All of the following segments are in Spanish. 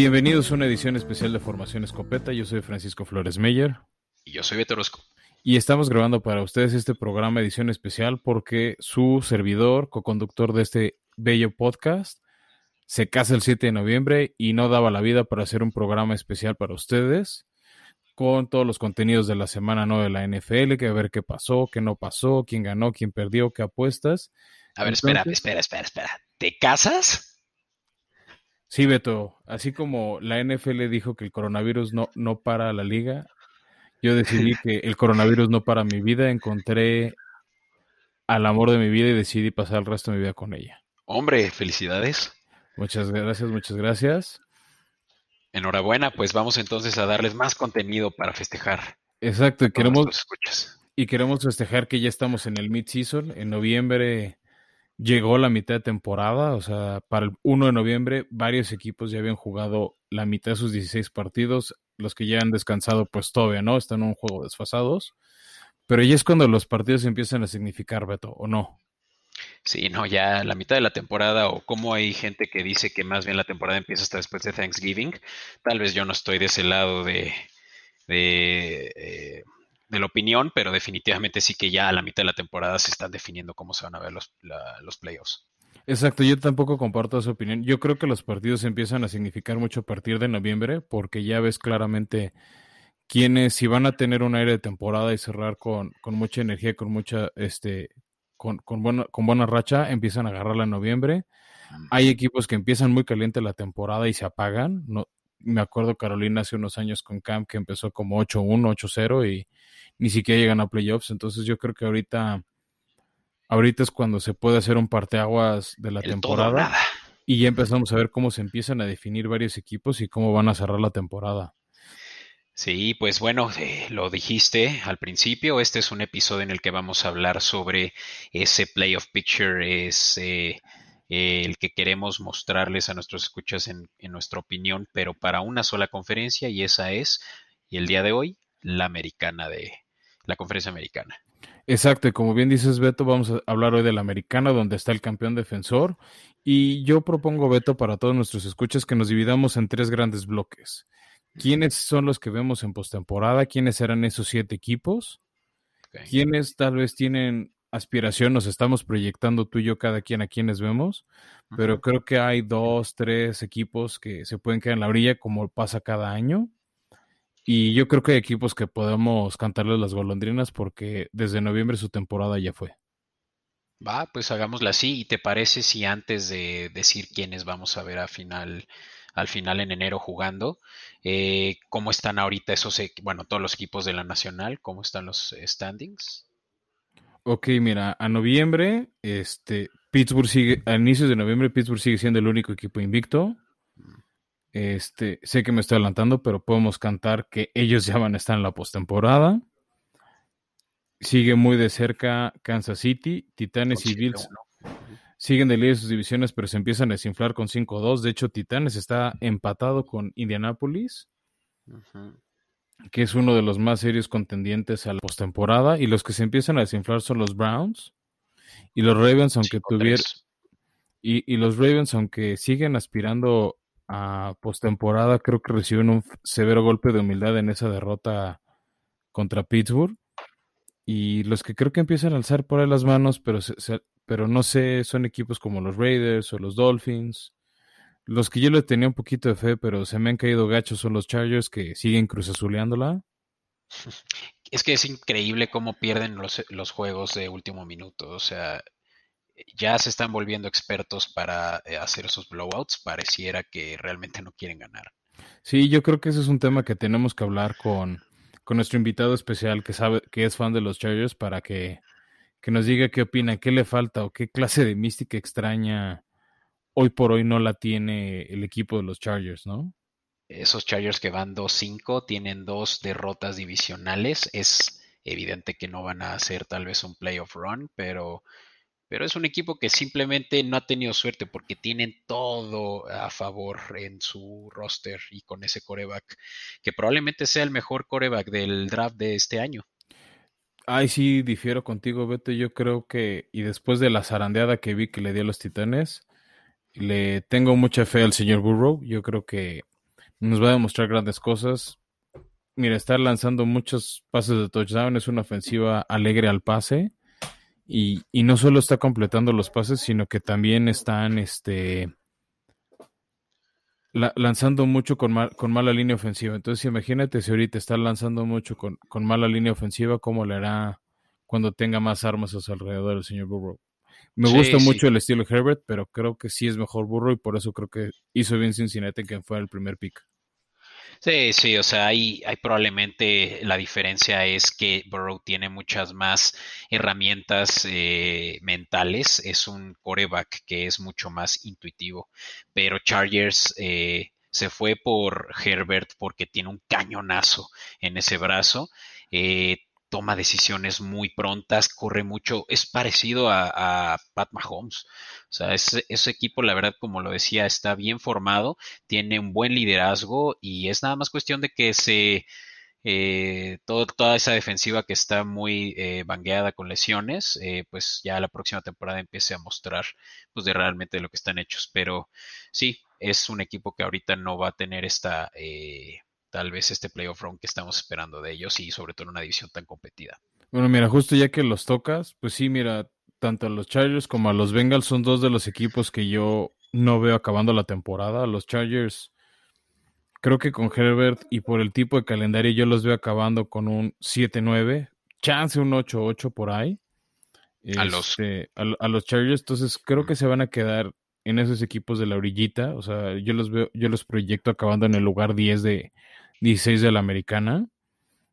Bienvenidos a una edición especial de Formación Escopeta. Yo soy Francisco Flores Meyer. Y yo soy Beto Orozco. Y estamos grabando para ustedes este programa edición especial porque su servidor, co-conductor de este bello podcast, se casa el 7 de noviembre y no daba la vida para hacer un programa especial para ustedes con todos los contenidos de la semana 9 de la NFL, que a ver qué pasó, qué no pasó, quién ganó, quién perdió, qué apuestas. A ver, espera, espera, espera, espera. ¿Te casas? Sí, Beto, así como la NFL dijo que el coronavirus no, no para la liga, yo decidí que el coronavirus no para mi vida, encontré al amor de mi vida y decidí pasar el resto de mi vida con ella. Hombre, felicidades. Muchas gracias, muchas gracias. Enhorabuena, pues vamos entonces a darles más contenido para festejar. Exacto, y queremos, y queremos festejar que ya estamos en el mid-season. En noviembre llegó la mitad de temporada, o sea, para el 1 de noviembre varios equipos ya habían jugado la mitad de sus 16 partidos. Los que ya han descansado, pues todavía no, están en un juego desfasados. Pero ya es cuando los partidos empiezan a significar, Beto, ¿o no? Sí, no, ya la mitad de la temporada o como hay gente que dice que más bien la temporada empieza hasta después de Thanksgiving. Tal vez yo no estoy de ese lado de, de, eh, la opinión, pero definitivamente sí que ya a la mitad de la temporada se están definiendo cómo se van a ver los, los playoffs. Exacto, yo tampoco comparto esa opinión. Yo creo que los partidos empiezan a significar mucho a partir de noviembre, porque ya ves claramente quiénes, si van a tener un aire de temporada y cerrar con, con mucha energía, con mucha este, con, con, buena, con buena racha, empiezan a agarrarla en noviembre. Hay equipos que empiezan muy caliente la temporada y se apagan. No, me acuerdo Carolina hace unos años con Camp que empezó como 8-1, 8-0 y ni siquiera llegan a playoffs. Entonces yo creo que ahorita, ahorita es cuando se puede hacer un parteaguas de la temporada. Y ya empezamos a ver cómo se empiezan a definir varios equipos y cómo van a cerrar la temporada. Sí, pues bueno, eh, lo dijiste al principio, este es un episodio en el que vamos a hablar sobre ese playoff picture, es eh, el que queremos mostrarles a nuestros escuchas en, en, nuestra opinión, pero para una sola conferencia y esa es, y el día de hoy, la americana de la conferencia americana. Exacto, y como bien dices Beto, vamos a hablar hoy de la americana, donde está el campeón defensor, y yo propongo, Beto, para todos nuestros escuchas que nos dividamos en tres grandes bloques. ¿Quiénes son los que vemos en postemporada? ¿Quiénes serán esos siete equipos? ¿Quiénes tal vez tienen aspiración? Nos estamos proyectando tú y yo cada quien a quienes vemos, pero creo que hay dos, tres equipos que se pueden quedar en la orilla como pasa cada año. Y yo creo que hay equipos que podemos cantarles las golondrinas porque desde noviembre su temporada ya fue. Va, pues hagámosla así. ¿Y te parece si antes de decir quiénes vamos a ver a final al final en enero jugando. Eh, ¿Cómo están ahorita esos, bueno, todos los equipos de la Nacional? ¿Cómo están los standings? Ok, mira, a noviembre, este, Pittsburgh sigue, a inicios de noviembre, Pittsburgh sigue siendo el único equipo invicto. Este, sé que me estoy adelantando, pero podemos cantar que ellos ya van a estar en la postemporada. Sigue muy de cerca Kansas City, Titanes y Bills siguen de líder sus divisiones, pero se empiezan a desinflar con 5-2. De hecho, Titanes está empatado con Indianapolis, que es uno de los más serios contendientes a la postemporada. Y los que se empiezan a desinflar son los Browns. Y los Ravens, aunque tuvieron. Y, y, los Ravens, aunque siguen aspirando a postemporada, creo que reciben un severo golpe de humildad en esa derrota contra Pittsburgh. Y los que creo que empiezan a alzar por ahí las manos, pero se, pero no sé, son equipos como los Raiders o los Dolphins. Los que yo le tenía un poquito de fe, pero se me han caído gachos son los Chargers que siguen cruzazuleándola. Es que es increíble cómo pierden los, los juegos de último minuto. O sea, ya se están volviendo expertos para eh, hacer esos blowouts. Pareciera que realmente no quieren ganar. Sí, yo creo que ese es un tema que tenemos que hablar con, con nuestro invitado especial que sabe que es fan de los Chargers para que que nos diga qué opina, qué le falta o qué clase de mística extraña hoy por hoy no la tiene el equipo de los Chargers, ¿no? Esos Chargers que van 2-5 tienen dos derrotas divisionales. Es evidente que no van a hacer tal vez un playoff run, pero, pero es un equipo que simplemente no ha tenido suerte porque tienen todo a favor en su roster y con ese coreback, que probablemente sea el mejor coreback del draft de este año. Ay, sí, difiero contigo, Beto. Yo creo que, y después de la zarandeada que vi que le dio a los Titanes, le tengo mucha fe al señor Burrow. Yo creo que nos va a demostrar grandes cosas. Mira, estar lanzando muchos pases de touchdown es una ofensiva alegre al pase. Y, y no solo está completando los pases, sino que también están este, lanzando mucho con, con mala línea ofensiva. Entonces, imagínate si ahorita está lanzando mucho con, con, mala línea ofensiva, ¿cómo le hará cuando tenga más armas a su alrededor el señor Burrow? Me gusta mucho el estilo Herbert, pero creo que sí es mejor Burrow y por eso creo que hizo bien Cincinnati que fue el primer pick. Sí, sí, o sea, hay, hay probablemente la diferencia es que Burrow tiene muchas más herramientas eh, mentales, es un coreback que es mucho más intuitivo, pero Chargers eh, se fue por Herbert porque tiene un cañonazo en ese brazo. Eh, toma decisiones muy prontas, corre mucho, es parecido a, Pat Mahomes. O sea, ese, equipo, la verdad, como lo decía, está bien formado, tiene un buen liderazgo y es nada más cuestión de que se... Eh, toda esa defensiva que está muy eh, bangueada con lesiones, eh, pues ya la próxima temporada empiece a mostrar pues de realmente lo que están hechos. Pero sí, es un equipo que ahorita no va a tener esta eh, tal vez este playoff round que estamos esperando de ellos y sobre todo en una división tan competida. Bueno, mira, justo ya que los tocas, pues sí, mira, tanto a los Chargers como a los Bengals son dos de los equipos que yo no veo acabando la temporada. Los Chargers, creo que con Herbert y por el tipo de calendario yo los veo acabando con un 7-9, chance un 8-8 por ahí. a, los... Este, a, los Chargers, entonces creo que se van a quedar en esos equipos de la orillita. O sea, yo los veo, yo los proyecto acabando en el lugar 10 de, 16 de la americana,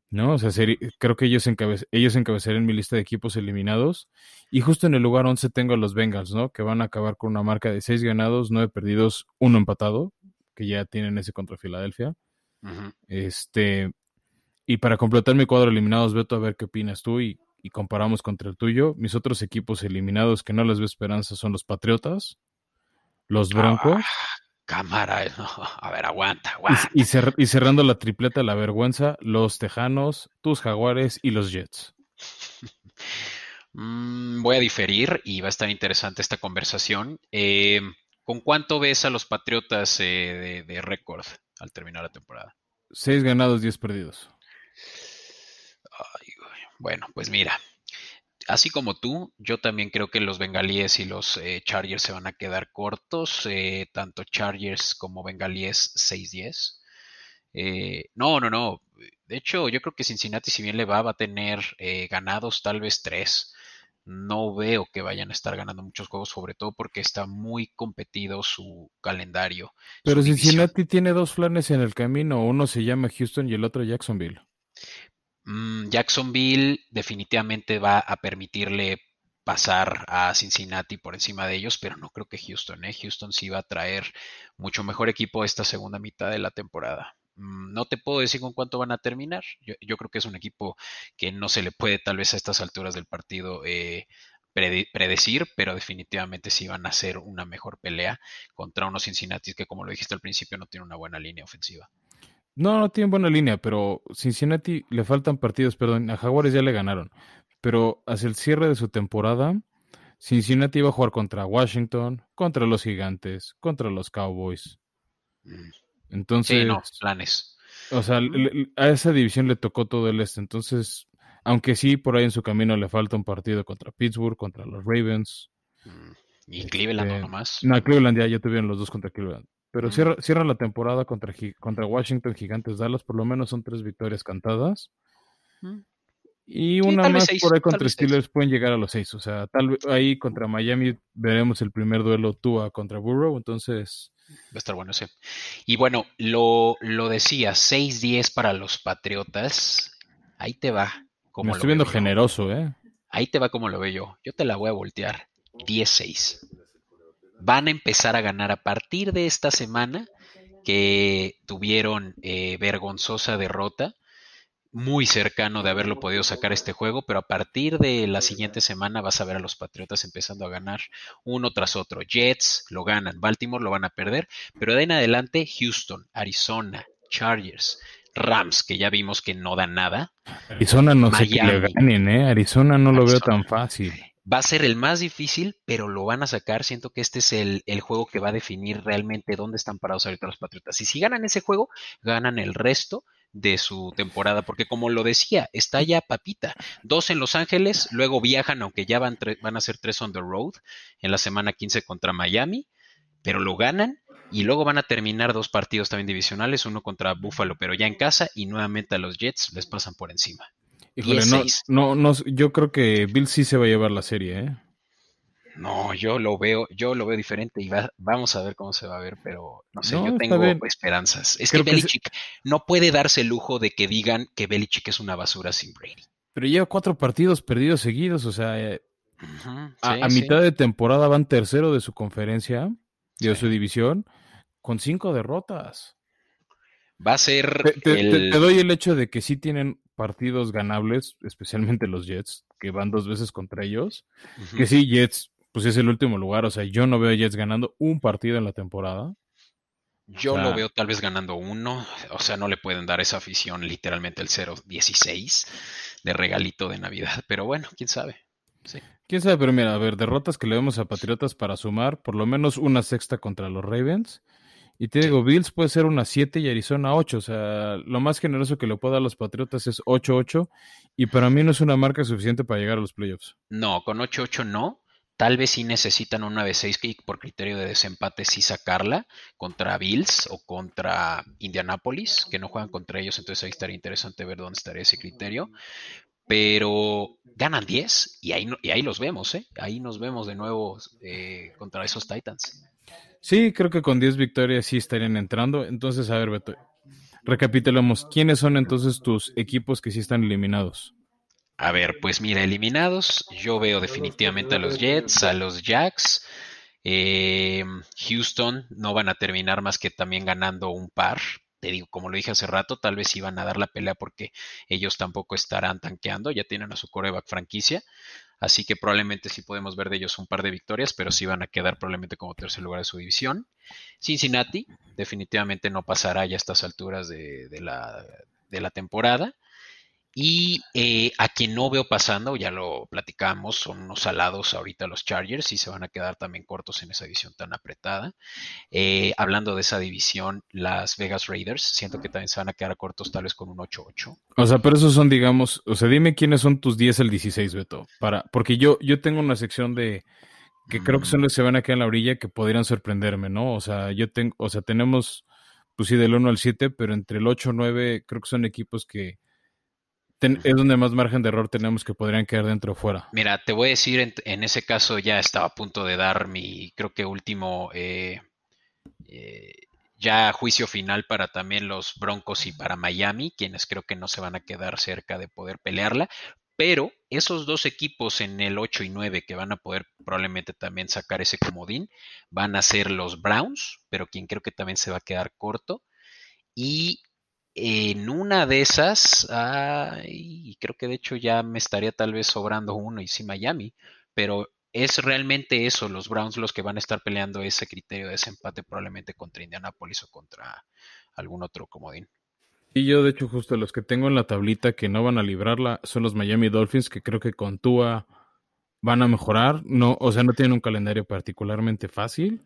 ¿no? O sea, creo que ellos, ellos encabezarían mi lista de equipos eliminados. Y justo en el lugar 11 tengo a los Bengals, ¿no? Que van a acabar con una marca de 6 ganados, 9 perdidos, 1 empatado, que ya tienen ese contra Filadelfia. Este, y para completar mi cuadro eliminados, Beto, a ver qué opinas tú y, comparamos contra el tuyo. Mis otros equipos eliminados que no les veo esperanza son los Patriotas, los ah, Cámara, a ver, aguanta, aguanta. Y, cerrando la tripleta la vergüenza, los Tejanos, tus Jaguares y los Jets. Mm, voy a diferir y va a estar interesante esta conversación. Eh, ¿Con cuánto ves a los Patriotas eh, de, récord al terminar la temporada? Seis ganados, diez perdidos. bueno, pues mira, así como tú, yo también creo que los bengalíes y los eh, Chargers se van a quedar cortos, eh, tanto Chargers como bengalíes 6-10. Eh, no, no, no. De hecho, yo creo que Cincinnati, si bien le va, va a tener ganados tal vez tres. No veo que vayan a estar ganando muchos juegos, sobre todo porque está muy competido su calendario. Pero Cincinnati tiene dos flanes en el camino, uno se llama Houston y el otro Jacksonville. Mm, Jacksonville definitivamente va a permitirle pasar a Cincinnati por encima de ellos, pero no creo que Houston, ¿eh? Houston sí va a traer mucho mejor equipo esta segunda mitad de la temporada. Mm, no te puedo decir con cuánto van a terminar. Yo, creo que es un equipo que no se le puede tal vez a estas alturas del partido eh, predecir, pero definitivamente sí van a hacer una mejor pelea contra unos Cincinnati que, como lo dijiste al principio, no tiene una buena línea ofensiva. No, no tienen buena línea, pero Cincinnati le faltan partidos, perdón, a Jaguares ya le ganaron. Pero hacia el cierre de su temporada, Cincinnati iba a jugar contra Washington, contra los Gigantes, contra los Cowboys. Entonces, sí, no, planes. O sea, a esa división le tocó todo el este. Entonces, aunque sí, por ahí en su camino le falta un partido contra Pittsburgh, contra los Ravens. Y Cleveland este, nomás. No, Cleveland ya, ya tuvieron los dos contra Cleveland. Pero cierra, la temporada contra, contra Washington Gigantes Dallas, por lo menos son tres victorias cantadas. Y una más por ahí contra Steelers pueden llegar a los seis. O sea, tal vez ahí contra Miami veremos el primer duelo Tua contra Burrow. Entonces. Va a estar bueno ese. Y bueno, lo, lo decía, 6-10 para los Patriotas. Ahí te va. Como Me estoy viendo generoso, ¿eh? Ahí te va como lo veo yo. Yo te la voy a voltear. 10-6 van a empezar a ganar a partir de esta semana que tuvieron eh, vergonzosa derrota, muy cercano de haberlo podido sacar este juego, pero a partir de la siguiente semana vas a ver a los Patriotas empezando a ganar uno tras otro. Jets lo ganan, Baltimore lo van a perder, pero de en adelante Houston, Arizona, Chargers, Rams, que ya vimos que no dan nada. Arizona no sé que le ganen, ¿eh? Arizona no lo veo tan fácil. Va a ser el más difícil, pero lo van a sacar. Siento que este es el, el, juego que va a definir realmente dónde están parados ahorita los Patriotas. Y si ganan ese juego, ganan el resto de su temporada, porque como lo decía, está ya papita. Dos en Los Ángeles, luego viajan, aunque ya van, van a ser tres on the road, en la semana 15 contra Miami, pero lo ganan y luego van a terminar dos partidos también divisionales, uno contra Buffalo, pero ya en casa, y nuevamente a los Jets les pasan por encima. Híjole, no, no, no, yo creo que Bill sí se va a llevar la serie, ¿eh? No, yo lo veo, yo lo veo diferente y vamos a ver cómo se va a ver, pero no sé, yo tengo esperanzas. Es que Belichick no puede darse el lujo de que digan que Belichick es una basura sin Brady. Pero lleva cuatro partidos perdidos seguidos, o sea, eh, a, mitad de temporada van tercero de su conferencia, de su división, con cinco derrotas. Va a ser. Te, doy el hecho de que sí tienen partidos ganables, especialmente los Jets, que van dos veces contra ellos. Que sí, Jets pues es el último lugar. O sea, yo no veo a Jets ganando un partido en la temporada. Yo lo veo tal vez ganando uno. O sea, no le pueden dar esa afición literalmente el 0-16 de regalito de Navidad. Pero bueno, quién sabe. Sí. Quién sabe, pero mira, a ver, derrotas que le vemos a Patriotas para sumar, por lo menos una sexta contra los Ravens. Y te digo, Bills puede ser una 7 y Arizona 8. O sea, lo más generoso que le puedo dar a los Patriotas es 8-8. Y para mí no es una marca suficiente para llegar a los playoffs. No, con 8-8 no. Tal vez sí necesitan un 9-6 que por criterio de desempate sí sacarla contra Bills o contra Indianapolis, que no juegan contra ellos, entonces ahí estaría interesante ver dónde estaría ese criterio. Pero ganan 10 y ahí, y ahí los vemos, ¿eh? Ahí nos vemos de nuevo eh, contra esos Titans. Sí, creo que con 10 victorias sí estarían entrando. Entonces, a ver, Beto, recapitulamos. ¿Quiénes son entonces tus equipos que sí están eliminados? A ver, pues mira, eliminados, yo veo definitivamente a los Jets, a los Jacks. Eh, Houston no van a terminar más que también ganando un par. Te digo, como lo dije hace rato, tal vez iban a dar la pelea porque ellos tampoco estarán tanqueando, ya tienen a su coreback franquicia. Así que probablemente sí podemos ver de ellos un par de victorias, pero sí van a quedar probablemente como tercer lugar de su división. Cincinnati definitivamente no pasará ya a estas alturas de, la, de la temporada. Y eh, a quien no veo pasando, ya lo platicamos, son unos salados ahorita los Chargers y se van a quedar también cortos en esa división tan apretada. Eh, hablando de esa división, las Vegas Raiders, siento que también se van a quedar cortos tal vez con un 8-8. O sea, pero esos son, digamos, o sea, dime quiénes son tus 10 al 16, Beto, para, porque yo, yo tengo una sección de que creo que son los que se van a quedar en la orilla que podrían sorprenderme, ¿no? O sea, yo tengo, o sea, tenemos, pues sí, del 1 al 7, pero entre el 8 y 9 creo que son equipos que es donde más margen de error tenemos que podrían quedar dentro o fuera. Mira, te voy a decir, en, ese caso ya estaba a punto de dar mi, creo que último, eh, eh, ya juicio final para también los Broncos y para Miami, quienes creo que no se van a quedar cerca de poder pelearla. Pero esos dos equipos en el 8 y 9 que van a poder probablemente también sacar ese comodín van a ser los Browns, pero quien creo que también se va a quedar corto. Y en una de esas, ay, creo que de hecho ya me estaría tal vez sobrando uno y sí Miami, pero es realmente eso, los Browns los que van a estar peleando ese criterio de desempate probablemente contra Indianapolis o contra algún otro comodín. Y yo de hecho justo los que tengo en la tablita que no van a librarla son los Miami Dolphins que creo que con Tua van a mejorar, no, o sea, no tienen un calendario particularmente fácil,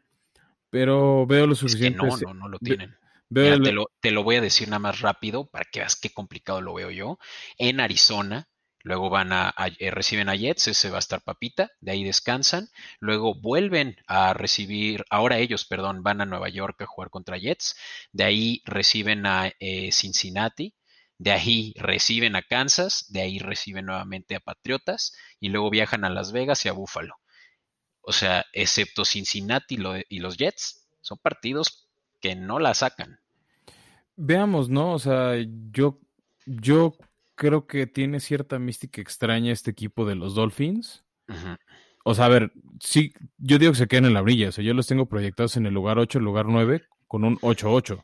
pero veo lo suficiente. no, no, no lo tienen te, lo, te, lo, voy a decir nada más rápido para que veas qué complicado lo veo yo. En Arizona, luego van a, eh, reciben a Jets, ese va a estar papita, de ahí descansan, luego vuelven a recibir, ahora ellos, perdón, van a Nueva York a jugar contra Jets, de ahí reciben a eh, Cincinnati, de ahí reciben a Kansas, de ahí reciben nuevamente a Patriotas y luego viajan a Las Vegas y a Buffalo. O sea, excepto Cincinnati y los Jets, son partidos que no la sacan. Veamos, ¿no? O sea, yo, yo creo que tiene cierta mística extraña este equipo de los Dolphins. O sea, a ver, sí, yo digo que se quedan en la brilla. O sea, yo los tengo proyectados en el lugar 8, el lugar 9, con un 8-8.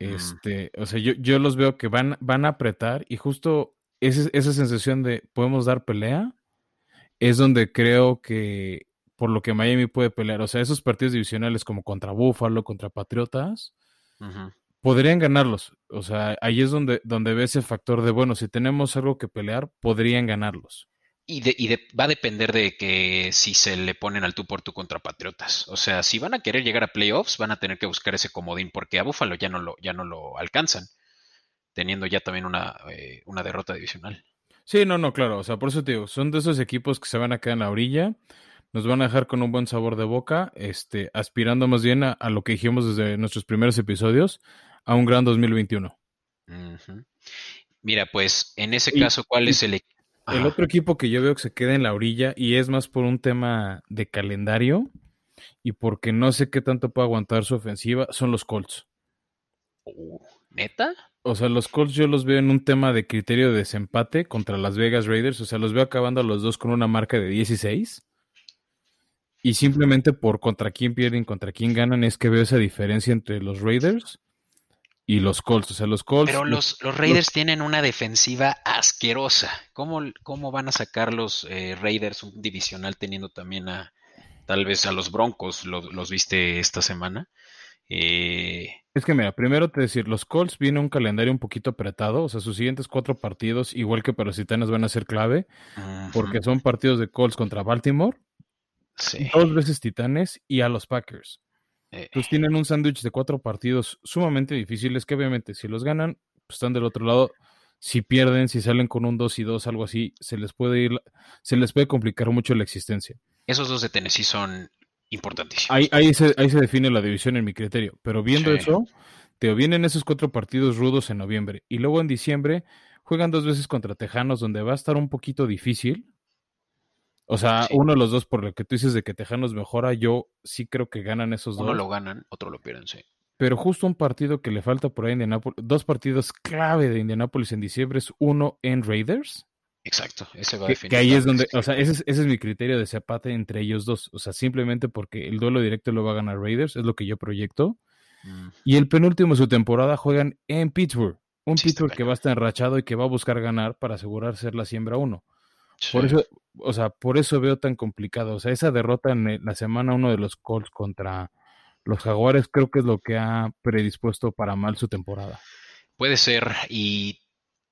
Este, o sea, yo, yo, los veo que van, van a apretar y justo esa, esa sensación de podemos dar pelea es donde creo que por lo que Miami puede pelear. O sea, esos partidos divisionales como contra Buffalo, contra Patriotas, podrían ganarlos. O sea, ahí es donde, donde ve ese factor de, bueno, si tenemos algo que pelear, podrían ganarlos. Y, de, y de, va a depender de que si se le ponen al tú por tú contra Patriotas. O sea, si van a querer llegar a playoffs, van a tener que buscar ese comodín, porque a Buffalo ya no lo, ya no lo alcanzan, teniendo ya también una, eh, una derrota divisional. Sí, no, no, claro. O sea, por eso te digo, son de esos equipos que se van a quedar en la orilla, nos van a dejar con un buen sabor de boca, este, aspirando más bien a, a lo que dijimos desde nuestros primeros episodios, a un gran 2021. Uh -huh. Mira, pues en ese caso, ¿cuál y, es el equipo? El otro equipo que yo veo que se queda en la orilla y es más por un tema de calendario y porque no sé qué tanto puede aguantar su ofensiva son los Colts. Uh, ¿Neta? O sea, los Colts yo los veo en un tema de criterio de desempate contra las Vegas Raiders. O sea, los veo acabando a los dos con una marca de 16. Y simplemente por contra quién pierden, contra quién ganan, es que veo esa diferencia entre los Raiders y los Colts. O sea, los Colts. Pero los, los Raiders los... tienen una defensiva asquerosa. ¿Cómo, cómo van a sacar los eh, Raiders un divisional teniendo también a tal vez a los Broncos? ¿Los, los viste esta semana? Eh... Es que mira, primero te decir, los Colts viene un calendario un poquito apretado, o sea, sus siguientes cuatro partidos, igual que para los Titanes, van a ser clave, uh -huh. porque son partidos de Colts contra Baltimore, sí. dos veces Titanes y a los Packers. Eh. Entonces tienen un sándwich de cuatro partidos sumamente difíciles que obviamente si los ganan, pues están del otro lado. Si pierden, si salen con un 2 y 2, algo así, se les puede ir, se les puede complicar mucho la existencia. Esos dos de Tennessee son importantísimos. Ahí, ahí, se, ahí se define la división en mi criterio. Pero viendo sí. eso, te vienen esos cuatro partidos rudos en noviembre. Y luego en diciembre juegan dos veces contra Tejanos, donde va a estar un poquito difícil. O sea, sí. uno de los dos, por lo que tú dices de que Tejanos mejora, yo sí creo que ganan esos uno dos. Uno lo ganan, otro lo pierden, sí. Pero justo un partido que le falta por ahí a Indianapolis, dos partidos clave de Indianapolis en diciembre es uno en Raiders. Exacto, ese va a definir. Que ahí es donde, o sea, ese es, ese es mi criterio de zapate entre ellos dos. O sea, simplemente porque el duelo directo lo va a ganar Raiders, es lo que yo proyecto. Mm. Y el penúltimo de su temporada juegan en Pittsburgh. Un sí, Pittsburgh que va a estar enrachado y que va a buscar ganar para asegurar ser la siembra uno. Sí. Por eso, o sea, por eso veo tan complicado. O sea, esa derrota en la semana uno de los Colts contra los Jaguares creo que es lo que ha predispuesto para mal su temporada. Puede ser, y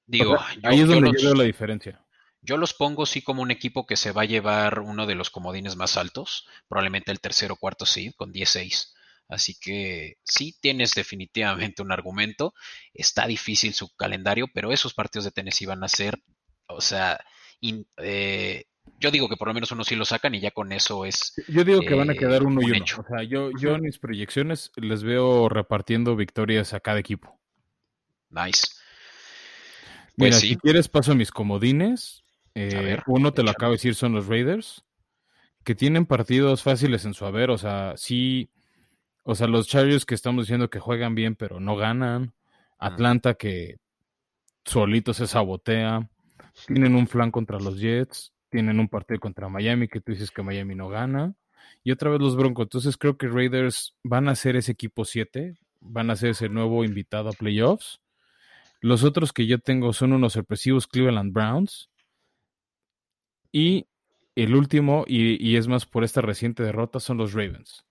digo, o sea, yo, ahí es donde yo, los, yo, veo la diferencia. Yo los pongo sí como un equipo que se va a llevar uno de los comodines más altos, probablemente el tercero o cuarto seed con 10-6. Así que sí tienes definitivamente un argumento. Está difícil su calendario, pero esos partidos de Tennessee van a ser, o sea, in, eh, yo digo que por lo menos uno sí lo sacan y ya con eso es. Yo digo que eh, van a quedar uno y uno. Hecho. O sea, yo, yo en mis proyecciones les veo repartiendo victorias a cada equipo. Nice. Pues Mira, sí. si quieres paso a mis comodines. Eh, ver, uno te lo acabo de decir, son los Raiders, que tienen partidos fáciles en su haber. O sea, sí. O sea, los Chargers que estamos diciendo que juegan bien, pero no ganan. Atlanta que solito se sabotea. Tienen un flan contra los Jets tienen un partido contra Miami que tú dices que Miami no gana. Y otra vez los Broncos. Entonces creo que Raiders van a ser ese equipo 7. Van a ser ese nuevo invitado a playoffs. Los otros que yo tengo son unos sorpresivos Cleveland Browns. Y el último, y, y, es más por esta reciente derrota, son los Ravens.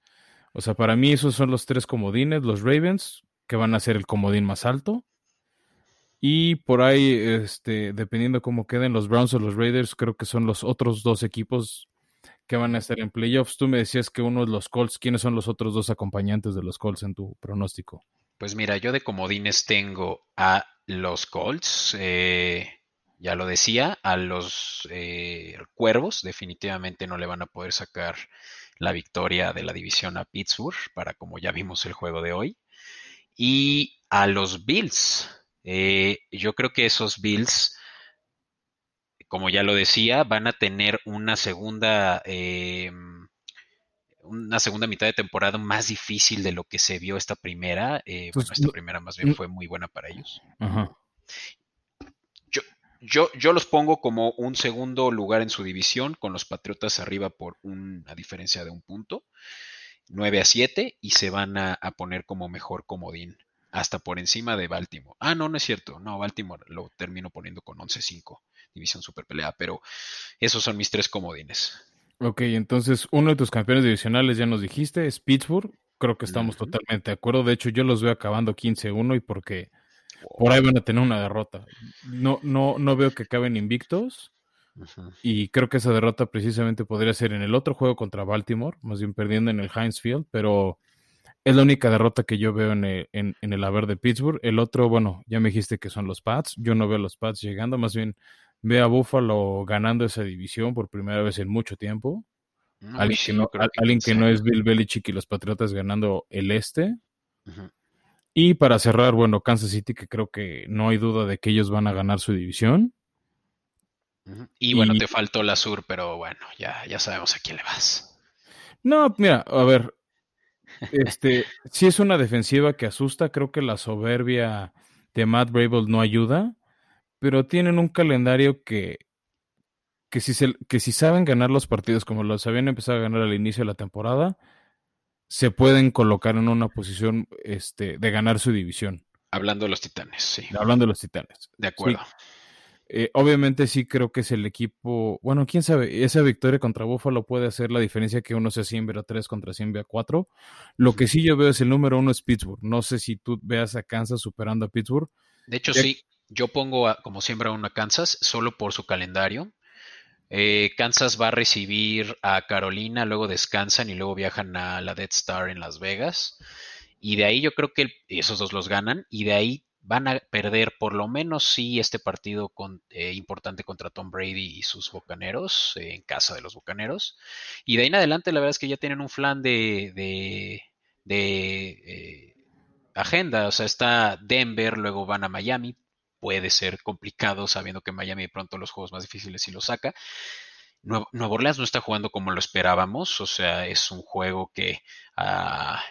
O sea, para mí esos son los tres comodines. Los Ravens, que van a ser el comodín más alto. Y por ahí, este, dependiendo cómo queden los Browns o los Raiders, creo que son los otros dos equipos que van a estar en playoffs. Tú me decías que uno es los Colts. ¿Quiénes son los otros dos acompañantes de los Colts en tu pronóstico? Pues mira, yo de comodines tengo a los Colts, eh, ya lo decía, a los eh, Cuervos, definitivamente no le van a poder sacar la victoria de la división a Pittsburgh, para como ya vimos el juego de hoy. Y a los Bills, eh, yo creo que esos Bills, como ya lo decía, van a tener una segunda, eh, una segunda mitad de temporada más difícil de lo que se vio esta primera. Eh, pues, bueno, esta primera más bien fue muy buena para ellos. Ajá. Yo, yo, yo los pongo como un segundo lugar en su división, con los Patriotas arriba por una diferencia de un punto, 9 a 7, y se van a, a poner como mejor comodín hasta por encima de Baltimore. Ah, no, no es cierto. No, Baltimore lo termino poniendo con 11-5, división super pelea, pero esos son mis tres comodines. Ok, entonces uno de tus campeones divisionales ya nos dijiste, es Pittsburgh. Creo que estamos uh -huh. totalmente de acuerdo. De hecho, yo los veo acabando 15-1 y porque wow. por ahí van a tener una derrota. No, no, no veo que acaben invictos, Y creo que esa derrota precisamente podría ser en el otro juego contra Baltimore, más bien perdiendo en el Heinz Field, pero es la única derrota que yo veo en el, en, el haber de Pittsburgh. El otro, bueno, ya me dijiste que son los Pats. Yo no veo a los Pats llegando, más bien veo a Buffalo ganando esa división por primera vez en mucho tiempo. alguien que, no, alguien que no es Bill Belichick y los Patriotas ganando el este. Y para cerrar, bueno, Kansas City, que creo que no hay duda de que ellos van a ganar su división. Y bueno, te faltó la sur, pero bueno, ya, ya sabemos a quién le vas. No, mira, a ver, este, si es una defensiva que asusta, creo que la soberbia de Matt Brable no ayuda, pero tienen un calendario que, que, si se, que si saben ganar los partidos como los habían empezado a ganar al inicio de la temporada, se pueden colocar en una posición este, de ganar su división. Hablando de los titanes, sí. Hablando de los titanes. De acuerdo. Eh, obviamente sí creo que es el equipo, bueno, quién sabe, esa victoria contra Buffalo puede hacer la diferencia que uno sea 100 a 3 contra 100 a 4. Lo que sí yo veo es el número uno es Pittsburgh. No sé si tú veas a Kansas superando a Pittsburgh. De hecho, sí, yo pongo como siempre a uno a Kansas solo por su calendario. Eh, Kansas va a recibir a Carolina, luego descansan y luego viajan a la Dead Star en Las Vegas. Y de ahí yo creo que esos dos los ganan. Y de ahí van a perder por lo menos sí este partido eh, importante contra Tom Brady y sus Bucaneros, eh, en casa de los Bucaneros. Y de ahí en adelante la verdad es que ya tienen un flan de, de, eh, agenda, o sea, está Denver, luego van a Miami, puede ser complicado sabiendo que Miami de pronto los juegos más difíciles sí lo saca. Nueva Orleans no está jugando como lo esperábamos, o sea, es un juego que... Ah,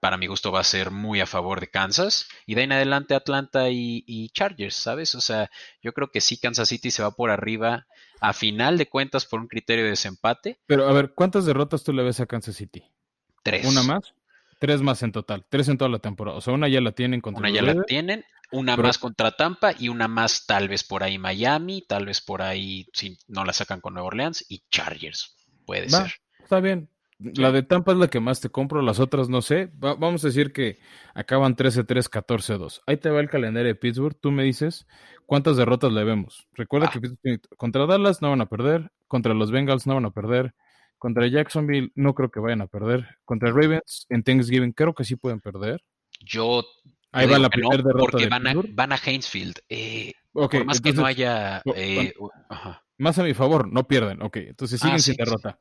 para mi gusto va a ser muy a favor de Kansas. Y de ahí en adelante Atlanta y, Chargers, ¿sabes? O sea, yo creo que sí Kansas City se va por arriba a final de cuentas por un criterio de desempate. Pero a ver, ¿cuántas derrotas tú le ves a Kansas City? Tres. ¿Una más? Tres más en total. Tres en toda la temporada. O sea, una ya la tienen contra Una ya la tienen, una más contra Tampa y una más tal vez por ahí Miami, tal vez por ahí si no la sacan con Nueva Orleans y Chargers. Puede ser. Está bien. La de Tampa es la que más te compro, las otras no sé. vamos a decir que acaban 13-3, 14-2. Ahí te va el calendario de Pittsburgh. Tú me dices cuántas derrotas le vemos. Recuerda ah. que contra Dallas no van a perder, contra los Bengals no van a perder, contra Jacksonville no creo que vayan a perder, contra Ravens en Thanksgiving creo que sí pueden perder. Yo Ahí va la primera derrota. Porque van, a, van a Hainesfield. Eh, por más que no haya. Eh, ajá más a mi favor, no pierden. Ok, entonces siguen ah, sin derrota.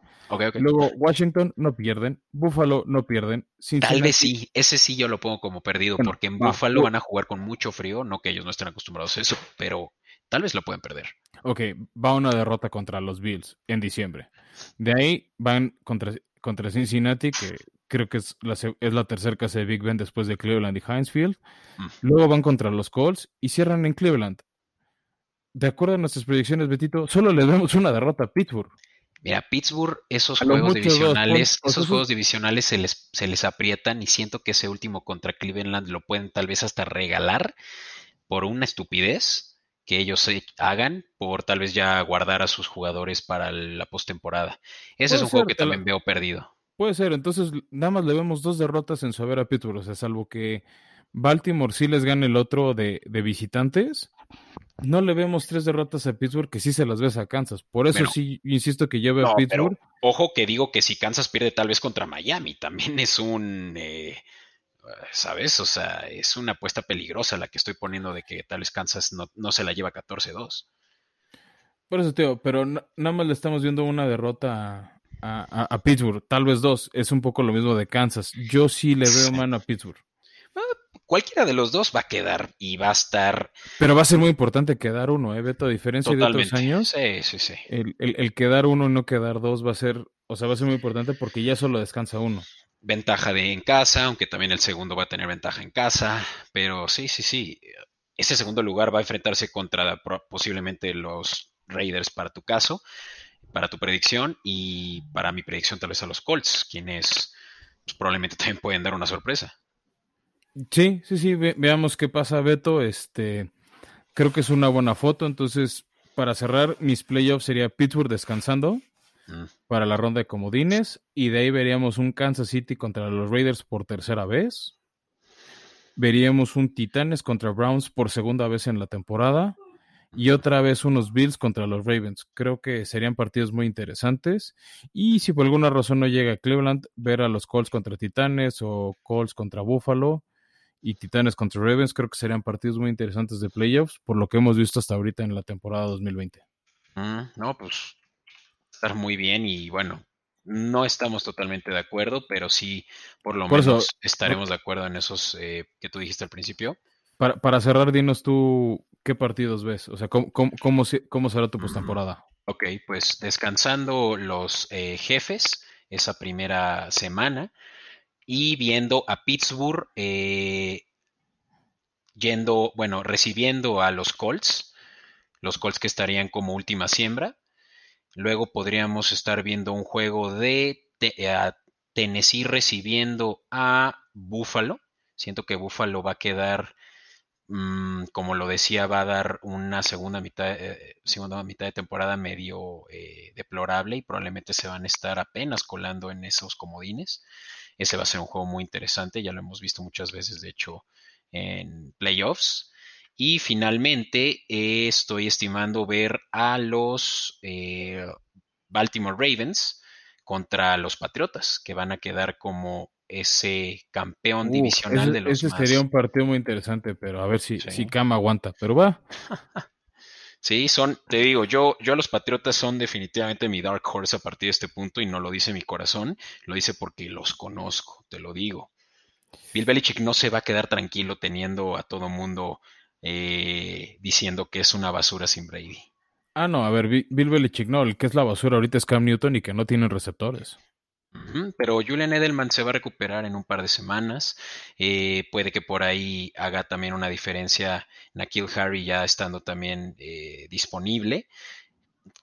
Luego Washington no pierden, Buffalo no pierden. Tal vez sí, ese sí yo lo pongo como perdido, porque en Buffalo van a jugar con mucho frío, no que ellos no estén acostumbrados a eso, pero tal vez lo pueden perder. Ok, va una derrota contra los Bills en diciembre. De ahí van contra, contra Cincinnati, que creo que es la, es la tercera casa de Big Ben después de Cleveland y Heinz Field. Mm. Luego van contra los Colts y cierran en Cleveland de acuerdo a nuestras predicciones, Betito, solo le damos una derrota a Pittsburgh. Mira, Pittsburgh, esos juegos divisionales, esos juegos divisionales se les, se les aprietan y siento que ese último contra Cleveland lo pueden tal vez hasta regalar por una estupidez que ellos hagan por tal vez ya guardar a sus jugadores para la postemporada. Ese es un juego que también veo perdido. Puede ser, entonces nada más le vemos dos derrotas en su haber a Pittsburgh, o sea, salvo que Baltimore sí les gane el otro de, de visitantes no le vemos tres derrotas a Pittsburgh que sí se las ves a Kansas. Por eso sí insisto que veo a Pittsburgh. ojo que digo que si Kansas pierde tal vez contra Miami, también es un eh, ¿sabes? O sea, es una apuesta peligrosa la que estoy poniendo de que tal vez Kansas no, se la lleva 14-2. Por eso, Teo, pero nada más le estamos viendo una derrota a, a, Pittsburgh, tal vez dos. Es un poco lo mismo de Kansas. Yo sí le veo mano a Pittsburgh cualquiera de los dos va a quedar y va a estar. Pero va a ser muy importante quedar uno, ¿eh, Beto? A diferencia de otros años. Sí, sí, sí. El, quedar uno y no quedar dos va a ser, o sea, va a ser muy importante porque ya solo descansa uno. Ventaja de en casa, aunque también el segundo va a tener ventaja en casa. Pero sí, sí, sí. Ese segundo lugar va a enfrentarse contra posiblemente los Raiders para tu caso, para tu predicción y para mi predicción tal vez a los Colts, quienes pues, probablemente también pueden dar una sorpresa. Sí, sí, sí, veamos qué pasa, Beto. Este, creo que es una buena foto. Entonces, para cerrar, mis playoffs sería Pittsburgh descansando mm. para la ronda de comodines. Y de ahí veríamos un Kansas City contra los Raiders por tercera vez. Veríamos un Titanes contra Browns por segunda vez en la temporada. y otra vez unos Bills contra los Ravens. Creo que serían partidos muy interesantes. Y si por alguna razón no llega a Cleveland, ver a los Colts contra Titanes o Colts contra Buffalo y Titanes contra Ravens, creo que serían partidos muy interesantes de playoffs, por lo que hemos visto hasta ahorita en la temporada 2020. Mm, no, pues estar muy bien y bueno, no estamos totalmente de acuerdo, pero sí, por lo menos estaremos de acuerdo en esos eh, que tú dijiste al principio. Para, para cerrar, dinos tú ¿qué partidos ves? O sea, ¿cómo, cómo, será tu postemporada? Ok, pues descansando los eh, jefes esa primera semana y viendo a Pittsburgh eh, yendo, bueno, recibiendo a los Colts, los Colts que estarían como última siembra. Luego podríamos estar viendo un juego de Tennessee recibiendo a Buffalo. Siento que Buffalo va a quedar Mm, como lo decía, va a dar una segunda mitad, eh, segunda mitad de temporada medio eh, deplorable y probablemente se van a estar apenas colando en esos comodines. Ese va a ser un juego muy interesante, ya lo hemos visto muchas veces, de hecho, en playoffs. Y finalmente eh, estoy estimando ver a los Baltimore Ravens contra los Patriotas, que van a quedar como ese campeón divisional de los Ese sería un partido muy interesante, pero a ver si, si Cam aguanta, pero va. sí, son, te digo, yo, yo los Patriotas son definitivamente mi dark horse a partir de este punto y no lo dice mi corazón, lo dice porque los conozco, te lo digo. Bill Belichick no se va a quedar tranquilo teniendo a todo mundo eh, diciendo que es una basura sin Brady. Ah, no, a ver, Bill Belichick no, el que es la basura ahorita es Cam Newton y que no tienen receptores pero Julian Edelman se va a recuperar en un par de semanas. Eh, puede que por ahí haga también una diferencia Nakil Harry ya estando también eh, disponible.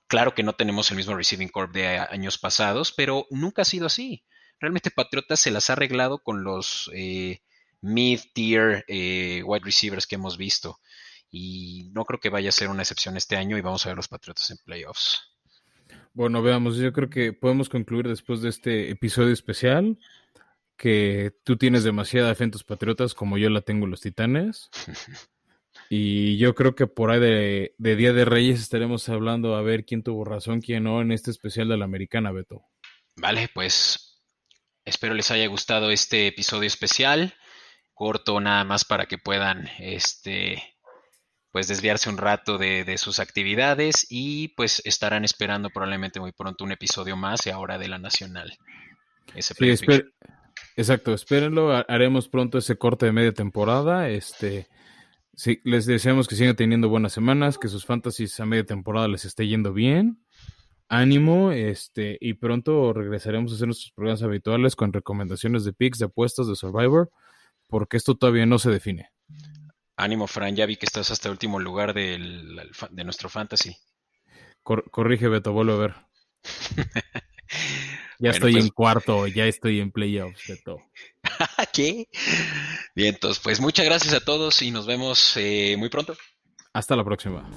Claro que no tenemos el mismo receiving corp de años pasados, pero nunca ha sido así. Realmente Patriotas se las ha arreglado con los eh, mid-tier wide receivers que hemos visto. Y no creo que vaya a ser una excepción este año y vamos a ver los Patriotas en playoffs. Bueno, veamos, yo creo que podemos concluir después de este episodio especial que tú tienes demasiada fe en tus patriotas como yo la tengo en los titanes. Y yo creo que por ahí de, Día de Reyes estaremos hablando a ver quién tuvo razón, quién no en este especial de la americana, Beto. Vale, pues espero les haya gustado este episodio especial, corto nada más para que puedan este, pues desviarse un rato de, sus actividades y pues estarán esperando probablemente muy pronto un episodio más y ahora de la Nacional. sí, exacto, espérenlo, haremos pronto ese corte de media temporada, este... Sí, les deseamos que sigan teniendo buenas semanas, que sus fantasies a media temporada les esté yendo bien. Ánimo, este, y pronto regresaremos a hacer nuestros programas habituales con recomendaciones de picks, de apuestas, de Survivor, porque esto todavía no se define. Ánimo, Fran, ya vi que estás hasta el último lugar del, de nuestro fantasy. corrige, Beto, vuelvo a ver. ya estoy pues en cuarto, ya estoy en playoffs, Beto. ¿Qué? Bien, entonces, pues muchas gracias a todos y nos vemos eh, muy pronto. Hasta la próxima.